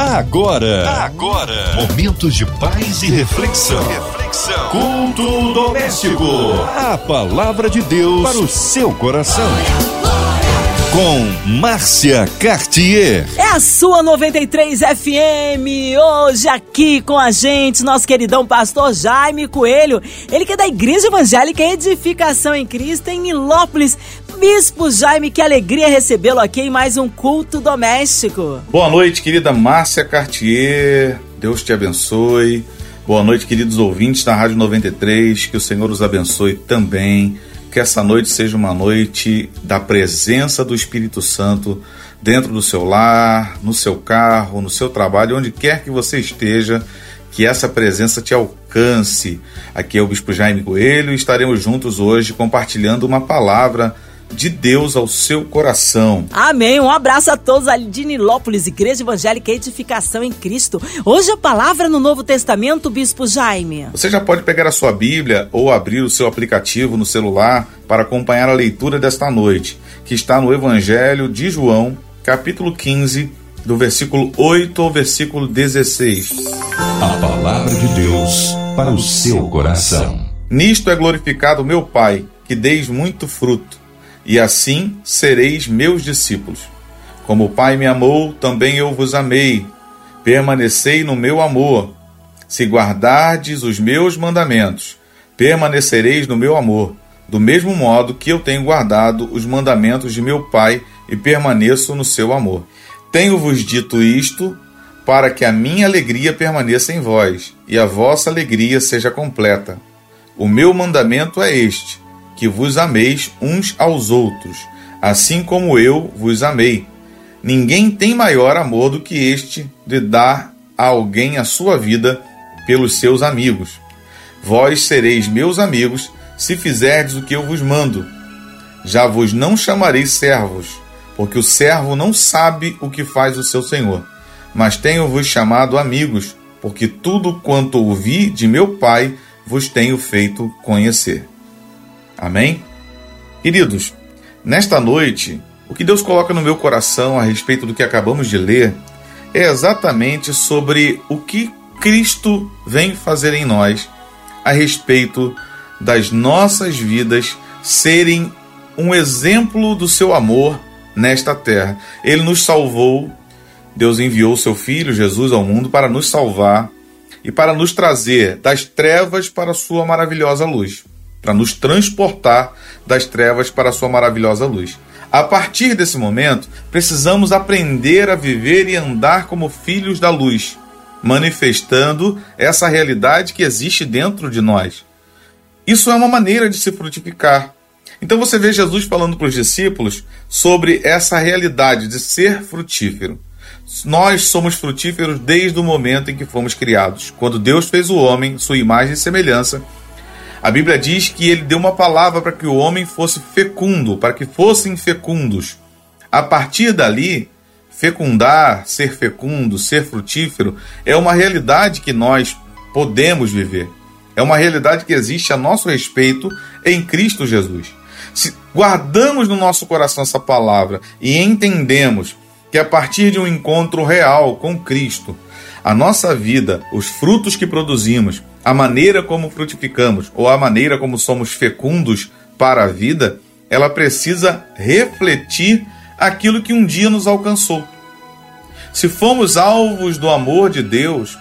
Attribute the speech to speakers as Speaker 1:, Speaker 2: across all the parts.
Speaker 1: Agora, agora, momentos de paz e reflexão. Reflexão. Culto doméstico. A palavra de Deus para o seu coração. Com Márcia Cartier.
Speaker 2: É a sua 93 FM. Hoje aqui com a gente, nosso queridão pastor Jaime Coelho. Ele que é da Igreja Evangélica Edificação em Cristo em Nilópolis. Bispo Jaime, que alegria recebê-lo aqui em mais um culto doméstico.
Speaker 3: Boa noite, querida Márcia Cartier. Deus te abençoe. Boa noite, queridos ouvintes da Rádio 93. Que o Senhor os abençoe também que essa noite seja uma noite da presença do Espírito Santo dentro do seu lar, no seu carro, no seu trabalho, onde quer que você esteja, que essa presença te alcance. Aqui é o Bispo Jaime Coelho e estaremos juntos hoje compartilhando uma palavra de Deus ao seu coração.
Speaker 2: Amém. Um abraço a todos ali de Nilópolis, Igreja Evangélica Edificação em Cristo. Hoje a palavra no Novo Testamento, Bispo Jaime.
Speaker 3: Você já pode pegar a sua Bíblia ou abrir o seu aplicativo no celular para acompanhar a leitura desta noite, que está no Evangelho de João, capítulo 15, do versículo 8 ao versículo 16.
Speaker 1: A palavra de Deus para o seu coração.
Speaker 3: Nisto é glorificado meu Pai, que deis muito fruto e assim sereis meus discípulos. Como o Pai me amou, também eu vos amei. Permanecei no meu amor. Se guardardes os meus mandamentos, permanecereis no meu amor, do mesmo modo que eu tenho guardado os mandamentos de meu Pai e permaneço no seu amor. Tenho-vos dito isto para que a minha alegria permaneça em vós e a vossa alegria seja completa. O meu mandamento é este que vos ameis uns aos outros, assim como eu vos amei. Ninguém tem maior amor do que este de dar a alguém a sua vida pelos seus amigos. Vós sereis meus amigos se fizerdes o que eu vos mando. Já vos não chamarei servos, porque o servo não sabe o que faz o seu senhor. Mas tenho-vos chamado amigos, porque tudo quanto ouvi de meu Pai vos tenho feito conhecer. Amém? Queridos, nesta noite, o que Deus coloca no meu coração a respeito do que acabamos de ler é exatamente sobre o que Cristo vem fazer em nós a respeito das nossas vidas serem um exemplo do seu amor nesta terra. Ele nos salvou, Deus enviou seu Filho Jesus ao mundo para nos salvar e para nos trazer das trevas para a sua maravilhosa luz para nos transportar das trevas para a sua maravilhosa luz. A partir desse momento, precisamos aprender a viver e andar como filhos da luz, manifestando essa realidade que existe dentro de nós. Isso é uma maneira de se frutificar. Então você vê Jesus falando para os discípulos sobre essa realidade de ser frutífero. Nós somos frutíferos desde o momento em que fomos criados. Quando Deus fez o homem, sua imagem e semelhança, a Bíblia diz que ele deu uma palavra para que o homem fosse fecundo, para que fossem fecundos. A partir dali, fecundar, ser fecundo, ser frutífero, é uma realidade que nós podemos viver. É uma realidade que existe a nosso respeito em Cristo Jesus. Se guardamos no nosso coração essa palavra e entendemos que a partir de um encontro real com Cristo, a nossa vida, os frutos que produzimos, a maneira como frutificamos ou a maneira como somos fecundos para a vida, ela precisa refletir aquilo que um dia nos alcançou. Se fomos alvos do amor de Deus,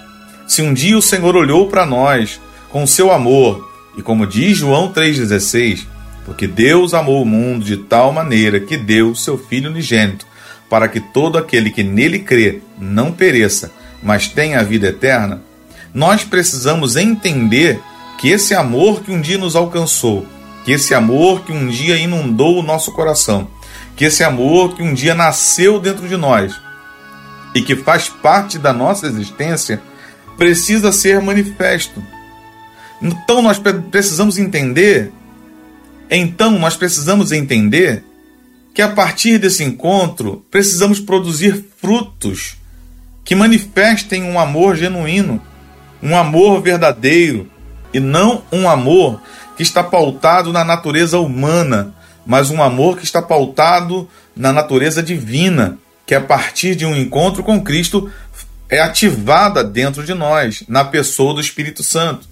Speaker 3: se um dia o Senhor olhou para nós com seu amor, e como diz João 3,16, porque Deus amou o mundo de tal maneira que deu seu Filho unigênito, para que todo aquele que nele crê não pereça, mas tenha a vida eterna, nós precisamos entender que esse amor que um dia nos alcançou, que esse amor que um dia inundou o nosso coração, que esse amor que um dia nasceu dentro de nós e que faz parte da nossa existência, precisa ser manifesto. Então nós precisamos entender, então nós precisamos entender que a partir desse encontro precisamos produzir frutos que manifestem um amor genuíno um amor verdadeiro e não um amor que está pautado na natureza humana, mas um amor que está pautado na natureza divina, que a partir de um encontro com Cristo é ativada dentro de nós, na pessoa do Espírito Santo.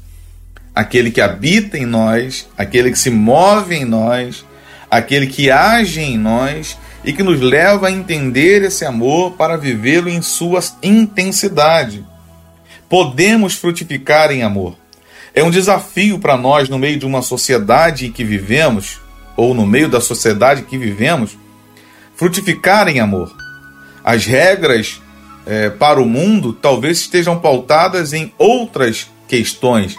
Speaker 3: Aquele que habita em nós, aquele que se move em nós, aquele que age em nós e que nos leva a entender esse amor para vivê-lo em sua intensidade. Podemos frutificar em amor. É um desafio para nós, no meio de uma sociedade em que vivemos, ou no meio da sociedade que vivemos, frutificar em amor. As regras é, para o mundo talvez estejam pautadas em outras questões,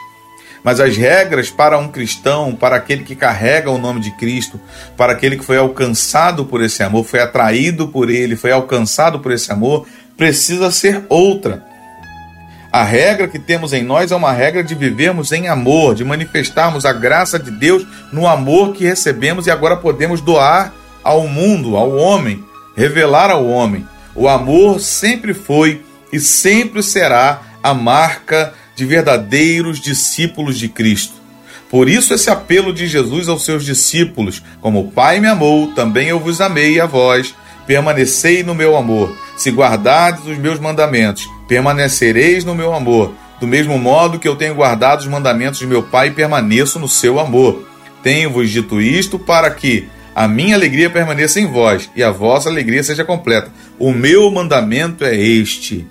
Speaker 3: mas as regras para um cristão, para aquele que carrega o nome de Cristo, para aquele que foi alcançado por esse amor, foi atraído por ele, foi alcançado por esse amor, precisa ser outra. A regra que temos em nós é uma regra de vivermos em amor, de manifestarmos a graça de Deus no amor que recebemos e agora podemos doar ao mundo, ao homem, revelar ao homem. O amor sempre foi e sempre será a marca de verdadeiros discípulos de Cristo. Por isso, esse apelo de Jesus aos seus discípulos: Como o Pai me amou, também eu vos amei a vós. Permanecei no meu amor. Se guardardes os meus mandamentos, permanecereis no meu amor. Do mesmo modo que eu tenho guardado os mandamentos de meu Pai permaneço no seu amor. Tenho-vos dito isto para que a minha alegria permaneça em vós e a vossa alegria seja completa. O meu mandamento é este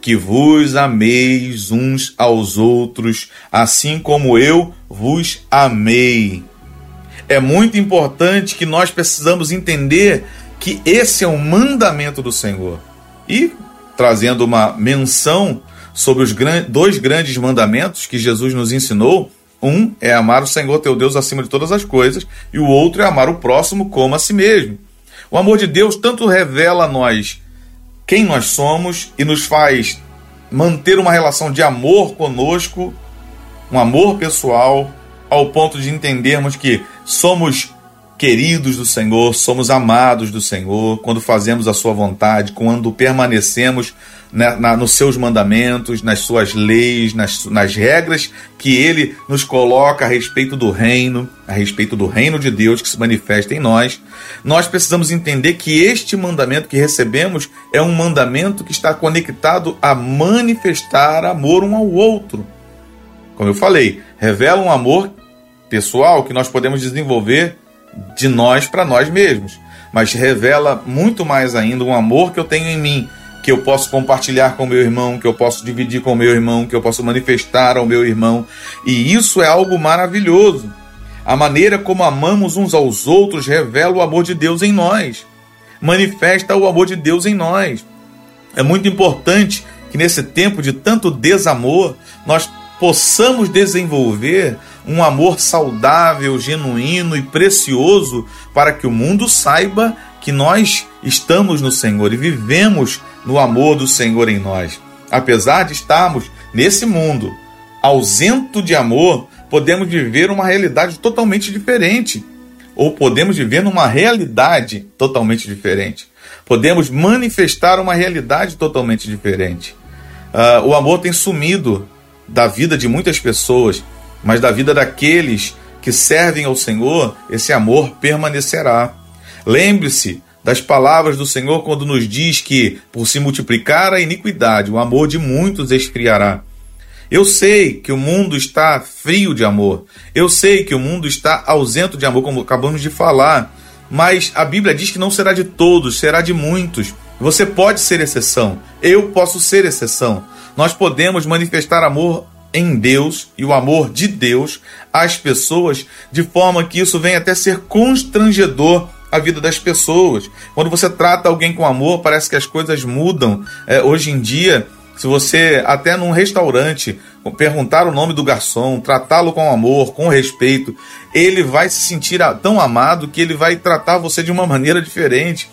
Speaker 3: que vos ameis uns aos outros, assim como eu vos amei. É muito importante que nós precisamos entender que esse é o mandamento do Senhor. E trazendo uma menção sobre os dois grandes mandamentos que Jesus nos ensinou, um é amar o Senhor teu Deus acima de todas as coisas, e o outro é amar o próximo como a si mesmo. O amor de Deus tanto revela a nós quem nós somos e nos faz manter uma relação de amor conosco, um amor pessoal, ao ponto de entendermos que somos queridos do Senhor, somos amados do Senhor, quando fazemos a Sua vontade, quando permanecemos na, na, nos seus mandamentos, nas suas leis, nas, nas regras que Ele nos coloca a respeito do reino, a respeito do reino de Deus que se manifesta em nós, nós precisamos entender que este mandamento que recebemos é um mandamento que está conectado a manifestar amor um ao outro. Como eu falei, revela um amor pessoal que nós podemos desenvolver de nós para nós mesmos, mas revela muito mais ainda um amor que eu tenho em mim, que eu posso compartilhar com meu irmão, que eu posso dividir com meu irmão, que eu posso manifestar ao meu irmão. E isso é algo maravilhoso. A maneira como amamos uns aos outros revela o amor de Deus em nós, manifesta o amor de Deus em nós. É muito importante que nesse tempo de tanto desamor, nós possamos desenvolver um amor saudável, genuíno e precioso para que o mundo saiba que nós estamos no Senhor e vivemos no amor do Senhor em nós. Apesar de estarmos nesse mundo ausento de amor, podemos viver uma realidade totalmente diferente. Ou podemos viver numa realidade totalmente diferente. Podemos manifestar uma realidade totalmente diferente. Uh, o amor tem sumido da vida de muitas pessoas mas da vida daqueles que servem ao Senhor, esse amor permanecerá. Lembre-se das palavras do Senhor quando nos diz que, por se multiplicar a iniquidade, o amor de muitos esfriará. Eu sei que o mundo está frio de amor. Eu sei que o mundo está ausento de amor, como acabamos de falar. Mas a Bíblia diz que não será de todos, será de muitos. Você pode ser exceção. Eu posso ser exceção. Nós podemos manifestar amor em Deus e o amor de Deus às pessoas, de forma que isso venha até ser constrangedor a vida das pessoas. Quando você trata alguém com amor, parece que as coisas mudam. É, hoje em dia, se você até num restaurante perguntar o nome do garçom, tratá-lo com amor, com respeito, ele vai se sentir tão amado que ele vai tratar você de uma maneira diferente.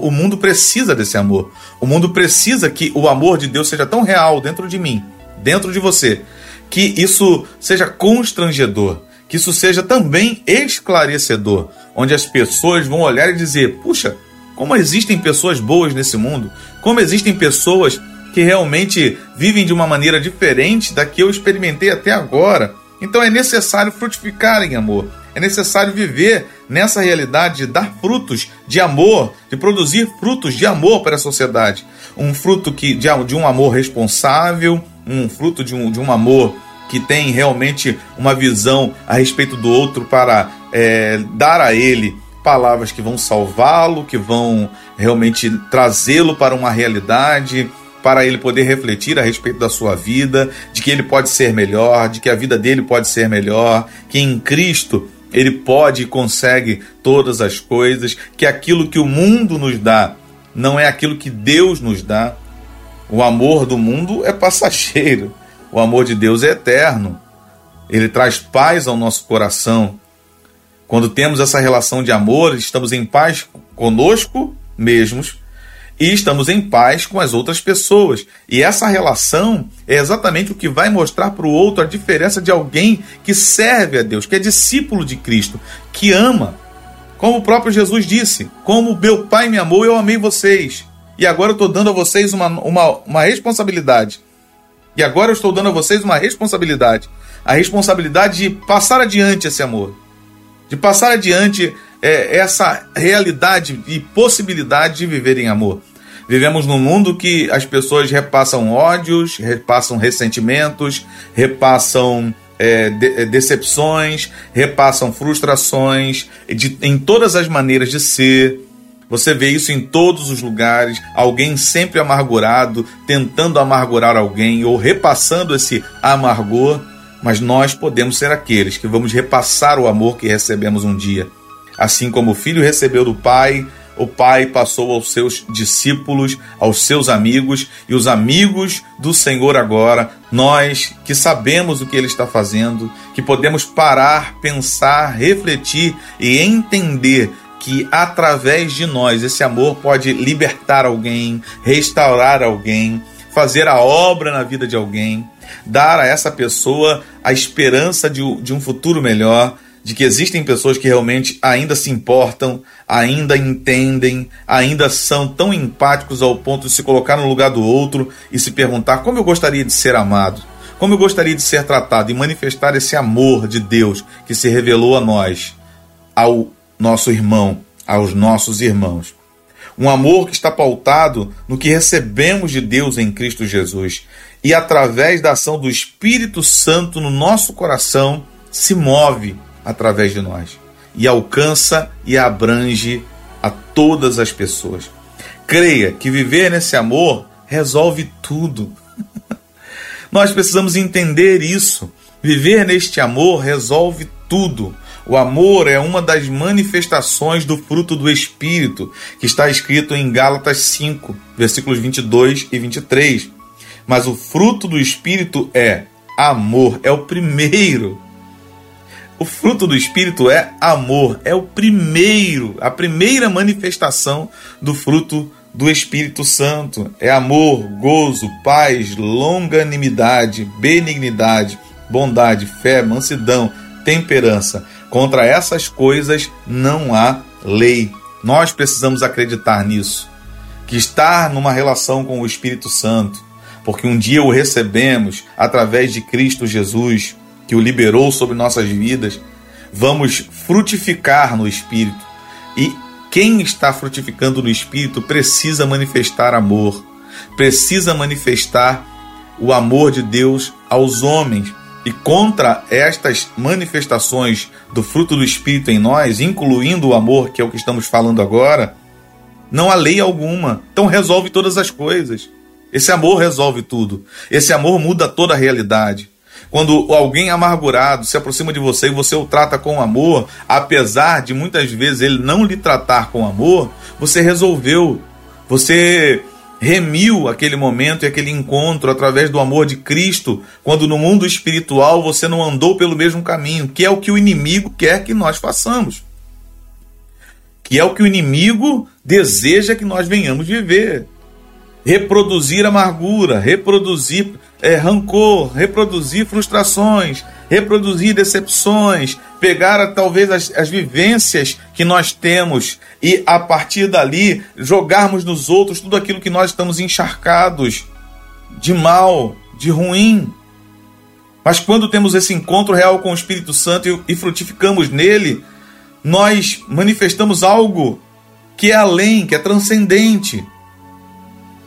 Speaker 3: O mundo precisa desse amor. O mundo precisa que o amor de Deus seja tão real dentro de mim, dentro de você, que isso seja constrangedor, que isso seja também esclarecedor, onde as pessoas vão olhar e dizer: puxa, como existem pessoas boas nesse mundo, como existem pessoas que realmente vivem de uma maneira diferente da que eu experimentei até agora. Então é necessário frutificar em amor, é necessário viver nessa realidade de dar frutos de amor, de produzir frutos de amor para a sociedade. Um fruto que, de, de um amor responsável, um fruto de um, de um amor que tem realmente uma visão a respeito do outro para é, dar a ele palavras que vão salvá-lo, que vão realmente trazê-lo para uma realidade, para ele poder refletir a respeito da sua vida, de que ele pode ser melhor, de que a vida dele pode ser melhor, que em Cristo ele pode e consegue todas as coisas, que aquilo que o mundo nos dá não é aquilo que Deus nos dá. O amor do mundo é passageiro, o amor de Deus é eterno. Ele traz paz ao nosso coração. Quando temos essa relação de amor, estamos em paz conosco mesmos e estamos em paz com as outras pessoas. E essa relação é exatamente o que vai mostrar para o outro a diferença de alguém que serve a Deus, que é discípulo de Cristo, que ama. Como o próprio Jesus disse: Como meu Pai me amou, eu amei vocês. E agora eu estou dando a vocês uma, uma, uma responsabilidade. E agora eu estou dando a vocês uma responsabilidade. A responsabilidade de passar adiante esse amor. De passar adiante é, essa realidade e possibilidade de viver em amor. Vivemos num mundo que as pessoas repassam ódios, repassam ressentimentos, repassam é, de, é, decepções, repassam frustrações de, em todas as maneiras de ser. Você vê isso em todos os lugares, alguém sempre amargurado, tentando amargurar alguém ou repassando esse amargor, mas nós podemos ser aqueles que vamos repassar o amor que recebemos um dia. Assim como o filho recebeu do pai, o Pai passou aos seus discípulos, aos seus amigos e os amigos do Senhor agora, nós que sabemos o que Ele está fazendo, que podemos parar, pensar, refletir e entender que através de nós esse amor pode libertar alguém, restaurar alguém, fazer a obra na vida de alguém, dar a essa pessoa a esperança de, de um futuro melhor de que existem pessoas que realmente ainda se importam, ainda entendem, ainda são tão empáticos ao ponto de se colocar no lugar do outro e se perguntar como eu gostaria de ser amado, como eu gostaria de ser tratado e manifestar esse amor de Deus que se revelou a nós, ao nosso irmão, aos nossos irmãos. Um amor que está pautado no que recebemos de Deus em Cristo Jesus e através da ação do Espírito Santo no nosso coração se move através de nós e alcança e abrange a todas as pessoas. Creia que viver nesse amor resolve tudo. nós precisamos entender isso. Viver neste amor resolve tudo. O amor é uma das manifestações do fruto do Espírito, que está escrito em Gálatas 5, versículos 22 e 23. Mas o fruto do Espírito é amor, é o primeiro. O fruto do Espírito é amor, é o primeiro, a primeira manifestação do fruto do Espírito Santo. É amor, gozo, paz, longanimidade, benignidade, bondade, fé, mansidão, temperança. Contra essas coisas não há lei. Nós precisamos acreditar nisso. Que estar numa relação com o Espírito Santo, porque um dia o recebemos através de Cristo Jesus que o liberou sobre nossas vidas, vamos frutificar no Espírito. E quem está frutificando no Espírito precisa manifestar amor, precisa manifestar o amor de Deus aos homens. E contra estas manifestações do fruto do Espírito em nós, incluindo o amor, que é o que estamos falando agora, não há lei alguma. Então resolve todas as coisas. Esse amor resolve tudo. Esse amor muda toda a realidade. Quando alguém amargurado se aproxima de você e você o trata com amor, apesar de muitas vezes ele não lhe tratar com amor, você resolveu, você remiu aquele momento e aquele encontro através do amor de Cristo, quando no mundo espiritual você não andou pelo mesmo caminho, que é o que o inimigo quer que nós façamos. Que é o que o inimigo deseja que nós venhamos viver reproduzir amargura, reproduzir é, rancor, reproduzir frustrações, reproduzir decepções, pegar talvez as, as vivências que nós temos e a partir dali jogarmos nos outros tudo aquilo que nós estamos encharcados de mal, de ruim. Mas quando temos esse encontro real com o Espírito Santo e, e frutificamos nele, nós manifestamos algo que é além, que é transcendente,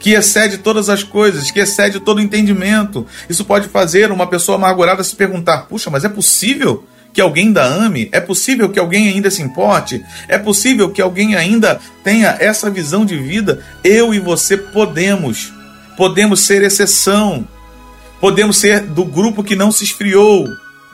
Speaker 3: que excede todas as coisas, que excede todo o entendimento. Isso pode fazer uma pessoa amargurada se perguntar: puxa, mas é possível que alguém ainda ame? É possível que alguém ainda se importe? É possível que alguém ainda tenha essa visão de vida? Eu e você podemos. Podemos ser exceção. Podemos ser do grupo que não se esfriou.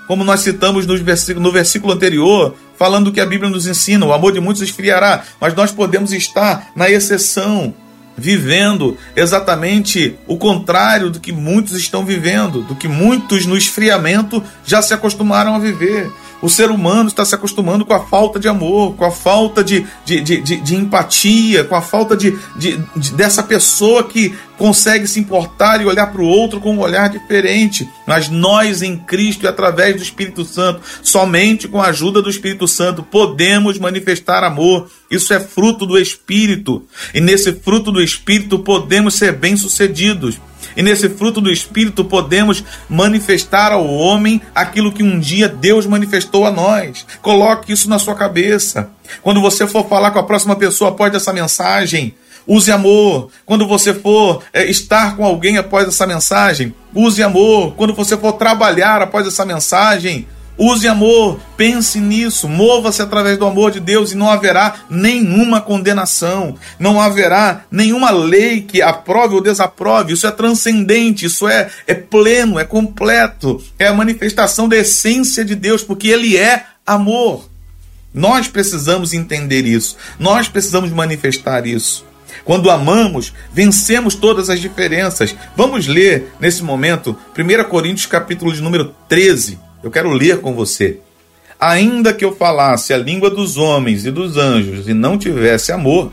Speaker 3: Como nós citamos no versículo, no versículo anterior, falando que a Bíblia nos ensina: o amor de muitos esfriará, mas nós podemos estar na exceção vivendo exatamente o contrário do que muitos estão vivendo, do que muitos no esfriamento já se acostumaram a viver. O ser humano está se acostumando com a falta de amor, com a falta de, de, de, de, de empatia, com a falta de, de, de, dessa pessoa que consegue se importar e olhar para o outro com um olhar diferente. Mas nós em Cristo e através do Espírito Santo, somente com a ajuda do Espírito Santo, podemos manifestar amor. Isso é fruto do Espírito. E nesse fruto do Espírito podemos ser bem-sucedidos. E nesse fruto do Espírito podemos manifestar ao homem aquilo que um dia Deus manifestou a nós. Coloque isso na sua cabeça. Quando você for falar com a próxima pessoa após essa mensagem, use amor. Quando você for é, estar com alguém após essa mensagem, use amor. Quando você for trabalhar após essa mensagem, Use amor, pense nisso, mova-se através do amor de Deus e não haverá nenhuma condenação, não haverá nenhuma lei que aprove ou desaprove. Isso é transcendente, isso é, é pleno, é completo, é a manifestação da essência de Deus, porque Ele é amor. Nós precisamos entender isso, nós precisamos manifestar isso. Quando amamos, vencemos todas as diferenças. Vamos ler nesse momento 1 Coríntios capítulo de número 13 eu quero ler com você. Ainda que eu falasse a língua dos homens e dos anjos e não tivesse amor,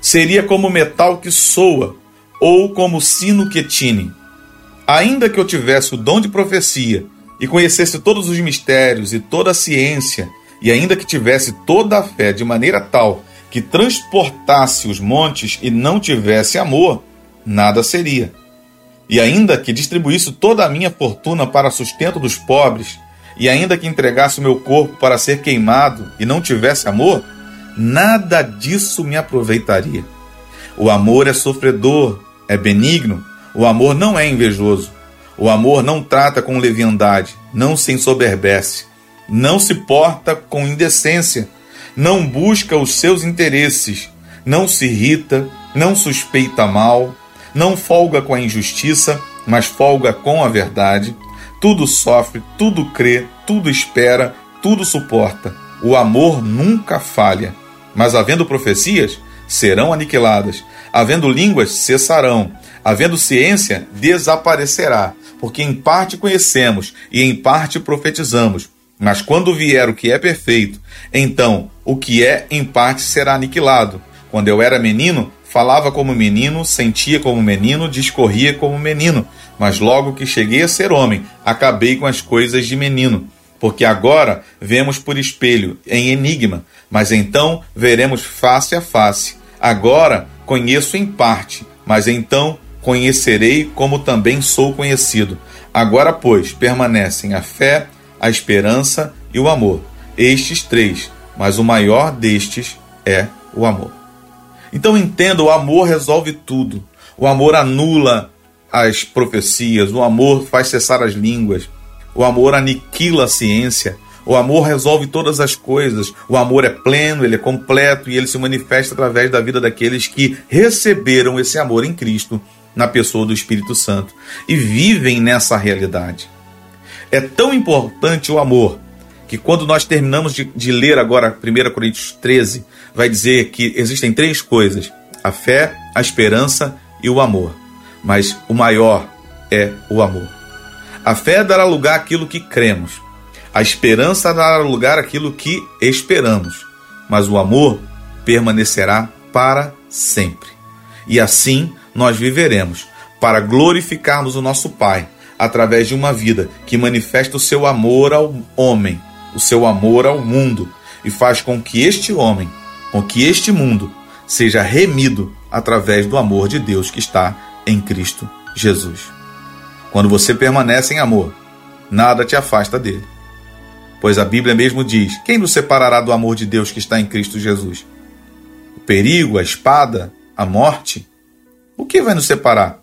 Speaker 3: seria como metal que soa ou como sino que tine. Ainda que eu tivesse o dom de profecia e conhecesse todos os mistérios e toda a ciência, e ainda que tivesse toda a fé de maneira tal que transportasse os montes e não tivesse amor, nada seria e ainda que distribuísse toda a minha fortuna para sustento dos pobres, e ainda que entregasse o meu corpo para ser queimado e não tivesse amor, nada disso me aproveitaria. O amor é sofredor, é benigno, o amor não é invejoso, o amor não trata com leviandade, não se ensoberbece, não se porta com indecência, não busca os seus interesses, não se irrita, não suspeita mal, não folga com a injustiça, mas folga com a verdade. Tudo sofre, tudo crê, tudo espera, tudo suporta. O amor nunca falha. Mas havendo profecias, serão aniquiladas. Havendo línguas, cessarão. Havendo ciência, desaparecerá. Porque em parte conhecemos e em parte profetizamos. Mas quando vier o que é perfeito, então o que é em parte será aniquilado. Quando eu era menino, Falava como menino, sentia como menino, discorria como menino, mas logo que cheguei a ser homem, acabei com as coisas de menino. Porque agora vemos por espelho, em enigma, mas então veremos face a face. Agora conheço em parte, mas então conhecerei como também sou conhecido. Agora, pois, permanecem a fé, a esperança e o amor. Estes três, mas o maior destes é o amor. Então entenda, o amor resolve tudo. O amor anula as profecias, o amor faz cessar as línguas, o amor aniquila a ciência, o amor resolve todas as coisas. O amor é pleno, ele é completo e ele se manifesta através da vida daqueles que receberam esse amor em Cristo, na pessoa do Espírito Santo, e vivem nessa realidade. É tão importante o amor que quando nós terminamos de, de ler agora 1 Coríntios 13, vai dizer que existem três coisas: a fé, a esperança e o amor. Mas o maior é o amor. A fé dará lugar àquilo que cremos. A esperança dará lugar àquilo que esperamos. Mas o amor permanecerá para sempre. E assim nós viveremos para glorificarmos o nosso Pai através de uma vida que manifesta o seu amor ao homem o seu amor ao mundo e faz com que este homem, com que este mundo, seja remido através do amor de Deus que está em Cristo Jesus. Quando você permanece em amor, nada te afasta dele. Pois a Bíblia mesmo diz: Quem nos separará do amor de Deus que está em Cristo Jesus? O perigo, a espada, a morte? O que vai nos separar?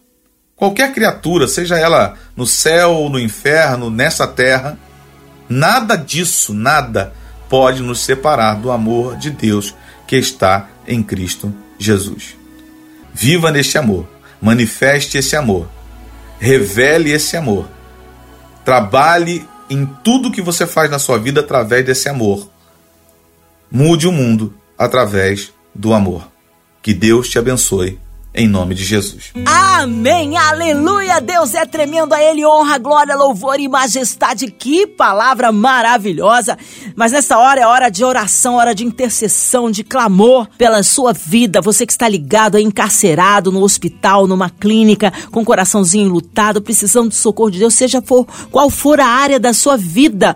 Speaker 3: Qualquer criatura, seja ela no céu no inferno, nessa terra, nada disso, nada pode nos separar do amor de Deus que está em Cristo Jesus. Viva neste amor, manifeste esse amor, revele esse amor, trabalhe em tudo que você faz na sua vida através desse amor. Mude o mundo através do amor. Que Deus te abençoe em nome de Jesus.
Speaker 2: Amém, aleluia, Deus é tremendo, a Ele honra, glória, louvor e majestade, que palavra maravilhosa, mas nessa hora é hora de oração, hora de intercessão, de clamor pela sua vida, você que está ligado, encarcerado no hospital, numa clínica, com o coraçãozinho lutado, precisando do socorro de Deus, seja for, qual for a área da sua vida,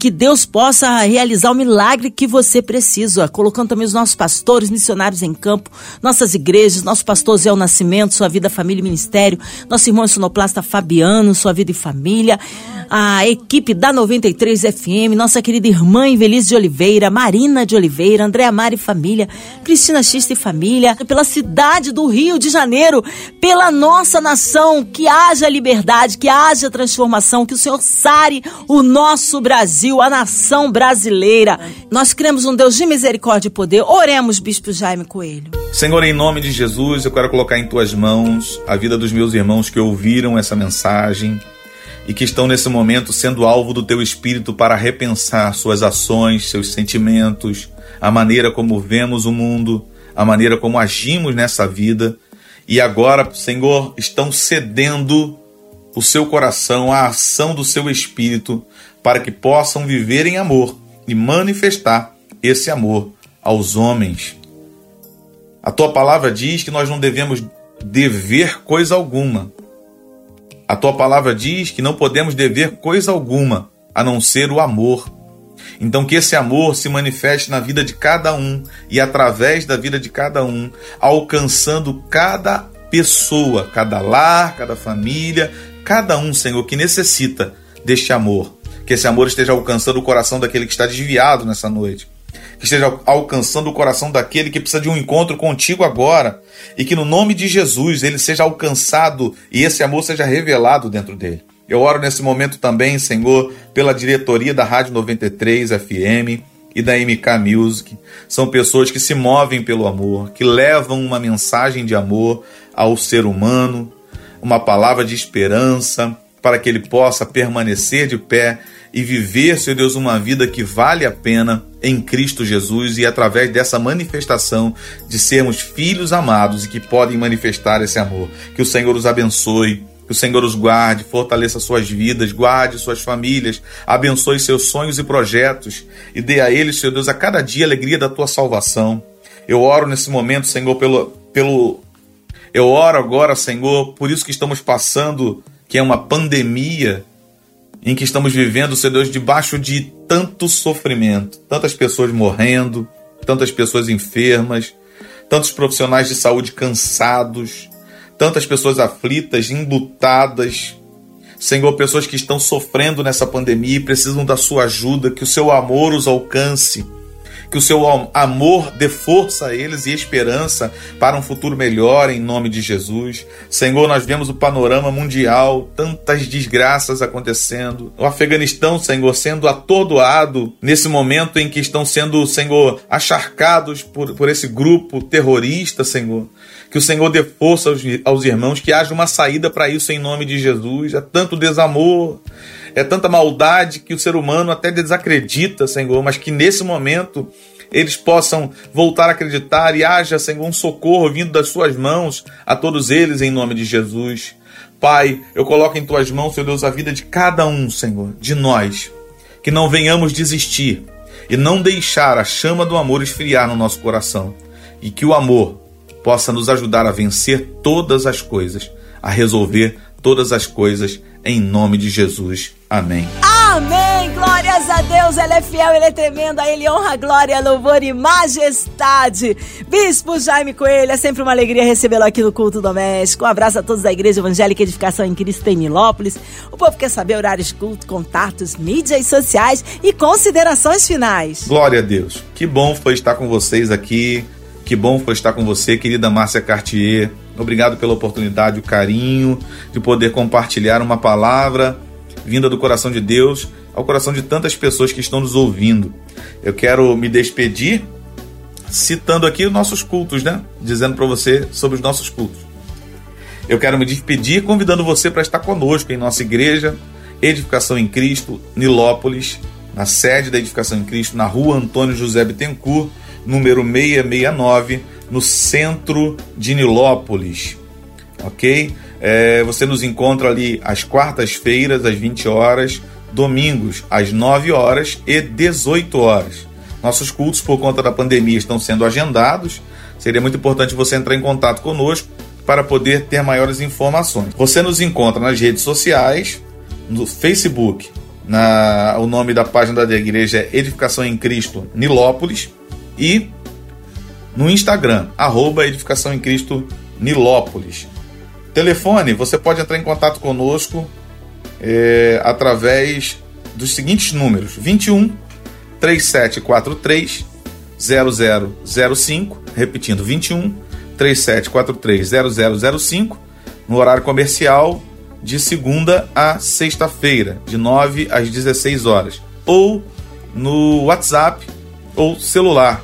Speaker 2: que Deus possa realizar o milagre que você precisa, colocando também os nossos pastores, missionários em campo, nossas igrejas, nosso pastor Zé Nascimento, sua vida, família e ministério, nosso irmão sonoplasta Fabiano, sua vida e família, a equipe da 93 FM, nossa querida irmã Invelise de Oliveira, Marina de Oliveira, Andréa Mari Família, Cristina Xista e Família, pela cidade do Rio de Janeiro, pela nossa nação, que haja liberdade, que haja transformação, que o Senhor sare o nosso Brasil a nação brasileira. Nós cremos um Deus de misericórdia e poder. Oremos, Bispo Jaime Coelho.
Speaker 3: Senhor, em nome de Jesus, eu quero colocar em tuas mãos a vida dos meus irmãos que ouviram essa mensagem e que estão nesse momento sendo alvo do teu espírito para repensar suas ações, seus sentimentos, a maneira como vemos o mundo, a maneira como agimos nessa vida. E agora, Senhor, estão cedendo o seu coração à ação do seu espírito para que possam viver em amor e manifestar esse amor aos homens. A tua palavra diz que nós não devemos dever coisa alguma. A tua palavra diz que não podemos dever coisa alguma a não ser o amor. Então, que esse amor se manifeste na vida de cada um e através da vida de cada um, alcançando cada pessoa, cada lar, cada família, cada um, Senhor, que necessita deste amor que esse amor esteja alcançando o coração daquele que está desviado nessa noite. Que esteja alcançando o coração daquele que precisa de um encontro contigo agora. E que no nome de Jesus ele seja alcançado e esse amor seja revelado dentro dele. Eu oro nesse momento também, Senhor, pela diretoria da Rádio 93 FM e da MK Music. São pessoas que se movem pelo amor, que levam uma mensagem de amor ao ser humano, uma palavra de esperança para que ele possa permanecer de pé e viver, Senhor Deus, uma vida que vale a pena em Cristo Jesus e através dessa manifestação de sermos filhos amados e que podem manifestar esse amor. Que o Senhor os abençoe, que o Senhor os guarde, fortaleça suas vidas, guarde suas famílias, abençoe seus sonhos e projetos e dê a eles, Senhor Deus, a cada dia a alegria da tua salvação. Eu oro nesse momento, Senhor, pelo, pelo eu oro agora, Senhor, por isso que estamos passando, que é uma pandemia em que estamos vivendo, Senhor Deus, debaixo de tanto sofrimento, tantas pessoas morrendo, tantas pessoas enfermas, tantos profissionais de saúde cansados, tantas pessoas aflitas, embutadas. Senhor, pessoas que estão sofrendo nessa pandemia e precisam da sua ajuda, que o seu amor os alcance que o seu amor dê força a eles e esperança para um futuro melhor em nome de Jesus. Senhor, nós vemos o panorama mundial, tantas desgraças acontecendo. O Afeganistão, Senhor, sendo atordoado nesse momento em que estão sendo, Senhor, acharcados por, por esse grupo terrorista, Senhor. Que o Senhor dê força aos, aos irmãos, que haja uma saída para isso em nome de Jesus. É tanto desamor, é tanta maldade que o ser humano até desacredita, Senhor, mas que nesse momento eles possam voltar a acreditar e haja, Senhor, um socorro vindo das suas mãos a todos eles em nome de Jesus. Pai, eu coloco em tuas mãos, Senhor Deus, a vida de cada um, Senhor, de nós, que não venhamos desistir e não deixar a chama do amor esfriar no nosso coração e que o amor possa nos ajudar a vencer todas as coisas, a resolver todas as coisas em nome de Jesus. Amém.
Speaker 2: Amém. Glória a Deus, Ele é fiel, Ele é tremendo, a Ele honra, glória, louvor e majestade. Bispo Jaime Coelho, é sempre uma alegria recebê-lo aqui no Culto Doméstico. Um abraço a todos da Igreja Evangélica Edificação em Cristo em Nilópolis. O povo quer saber horários de culto, contatos, mídias sociais e considerações finais.
Speaker 3: Glória a Deus. Que bom foi estar com vocês aqui. Que bom foi estar com você, querida Márcia Cartier. Obrigado pela oportunidade, o carinho de poder compartilhar uma palavra vinda do coração de Deus ao coração de tantas pessoas que estão nos ouvindo. Eu quero me despedir citando aqui os nossos cultos, né? Dizendo para você sobre os nossos cultos. Eu quero me despedir convidando você para estar conosco em nossa igreja Edificação em Cristo, Nilópolis, na sede da Edificação em Cristo, na rua Antônio José Bittencourt, número 669, no centro de Nilópolis. Ok? É, você nos encontra ali às quartas-feiras, às 20 horas, domingos, às 9 horas e 18 horas. Nossos cultos, por conta da pandemia, estão sendo agendados. Seria muito importante você entrar em contato conosco para poder ter maiores informações. Você nos encontra nas redes sociais, no Facebook, na, o nome da página da igreja é Edificação em Cristo Nilópolis e no Instagram, arroba Edificação em Cristo Nilópolis. Telefone, você pode entrar em contato conosco é, através dos seguintes números: 21 3743 0005, repetindo 21 3743 0005, no horário comercial de segunda a sexta-feira, de 9 às 16 horas, ou no WhatsApp ou celular,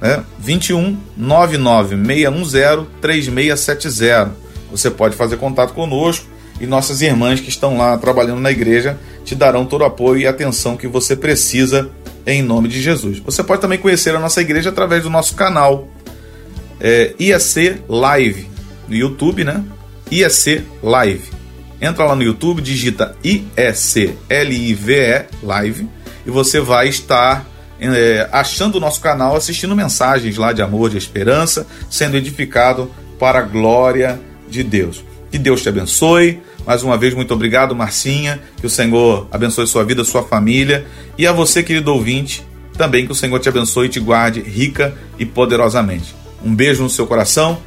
Speaker 3: né? 21 99 610 3670. Você pode fazer contato conosco e nossas irmãs que estão lá trabalhando na igreja te darão todo o apoio e atenção que você precisa em nome de Jesus. Você pode também conhecer a nossa igreja através do nosso canal é, IAC Live no YouTube, né? IAC Live. Entra lá no YouTube, digita IEC L-I-V-E Live e você vai estar é, achando o nosso canal, assistindo mensagens lá de amor, de esperança, sendo edificado para a glória de Deus. Que Deus te abençoe. Mais uma vez, muito obrigado, Marcinha. Que o Senhor abençoe sua vida, sua família. E a você, querido ouvinte, também que o Senhor te abençoe e te guarde rica e poderosamente. Um beijo no seu coração.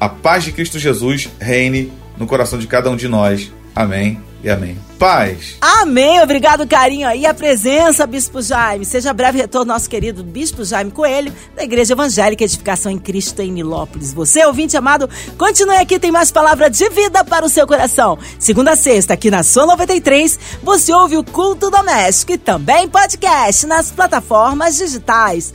Speaker 3: A paz de Cristo Jesus reine no coração de cada um de nós. Amém e amém. Paz.
Speaker 2: Amém. Obrigado, carinho aí, a presença, Bispo Jaime. Seja breve retorno nosso querido Bispo Jaime Coelho, da Igreja Evangélica Edificação em Cristo em Nilópolis. Você, ouvinte amado, continue aqui, tem mais palavra de vida para o seu coração. Segunda a sexta, aqui na Sua 93, você ouve o Culto Doméstico e também podcast nas plataformas digitais